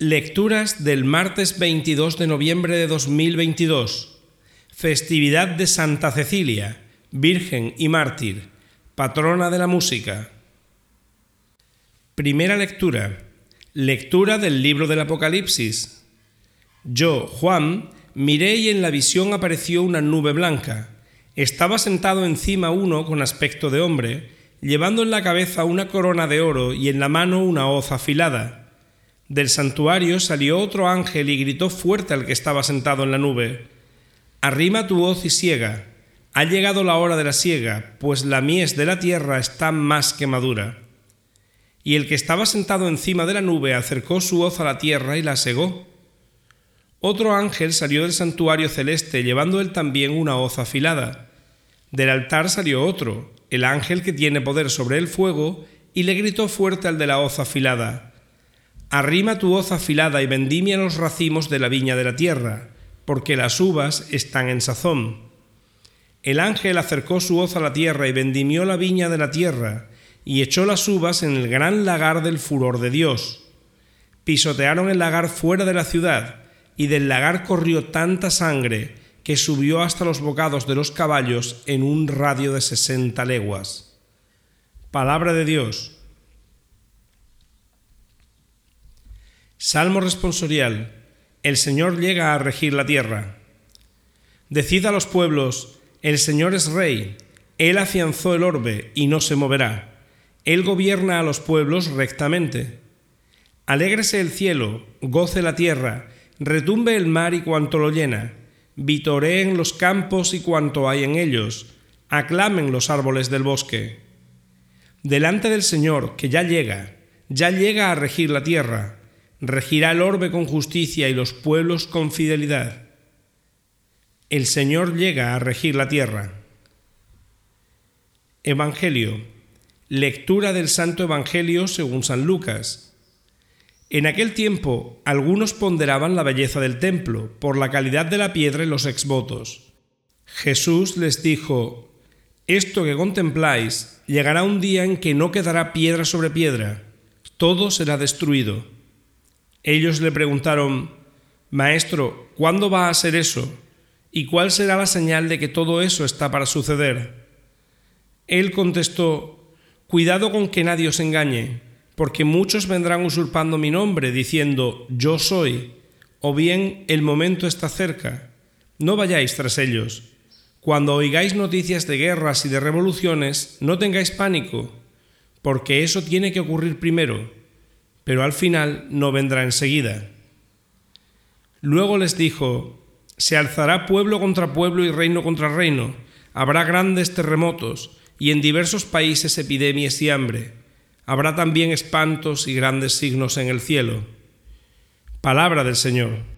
Lecturas del martes 22 de noviembre de 2022. Festividad de Santa Cecilia, Virgen y Mártir, patrona de la música. Primera lectura. Lectura del libro del Apocalipsis. Yo, Juan, miré y en la visión apareció una nube blanca. Estaba sentado encima uno con aspecto de hombre, llevando en la cabeza una corona de oro y en la mano una hoz afilada del santuario salió otro ángel y gritó fuerte al que estaba sentado en la nube, Arrima tu voz y siega, ha llegado la hora de la siega, pues la mies de la tierra está más que madura. Y el que estaba sentado encima de la nube acercó su hoz a la tierra y la segó. Otro ángel salió del santuario celeste llevando él también una hoz afilada. Del altar salió otro, el ángel que tiene poder sobre el fuego, y le gritó fuerte al de la hoz afilada, Arrima tu hoz afilada y vendimia los racimos de la viña de la tierra, porque las uvas están en sazón. El ángel acercó su hoz a la tierra y vendimió la viña de la tierra, y echó las uvas en el gran lagar del furor de Dios. Pisotearon el lagar fuera de la ciudad, y del lagar corrió tanta sangre que subió hasta los bocados de los caballos en un radio de sesenta leguas. Palabra de Dios. Salmo responsorial. El Señor llega a regir la tierra. Decid a los pueblos, el Señor es rey, Él afianzó el orbe y no se moverá. Él gobierna a los pueblos rectamente. Alégrese el cielo, goce la tierra, retumbe el mar y cuanto lo llena, vitoreen los campos y cuanto hay en ellos, aclamen los árboles del bosque. Delante del Señor, que ya llega, ya llega a regir la tierra, regirá el orbe con justicia y los pueblos con fidelidad. El Señor llega a regir la tierra. Evangelio. Lectura del Santo Evangelio según San Lucas. En aquel tiempo algunos ponderaban la belleza del templo por la calidad de la piedra y los exvotos. Jesús les dijo, Esto que contempláis llegará un día en que no quedará piedra sobre piedra, todo será destruido. Ellos le preguntaron, Maestro, ¿cuándo va a ser eso? ¿Y cuál será la señal de que todo eso está para suceder? Él contestó, Cuidado con que nadie os engañe, porque muchos vendrán usurpando mi nombre, diciendo, Yo soy, o bien el momento está cerca. No vayáis tras ellos. Cuando oigáis noticias de guerras y de revoluciones, no tengáis pánico, porque eso tiene que ocurrir primero pero al final no vendrá enseguida. Luego les dijo, se alzará pueblo contra pueblo y reino contra reino, habrá grandes terremotos y en diversos países epidemias y hambre, habrá también espantos y grandes signos en el cielo. Palabra del Señor.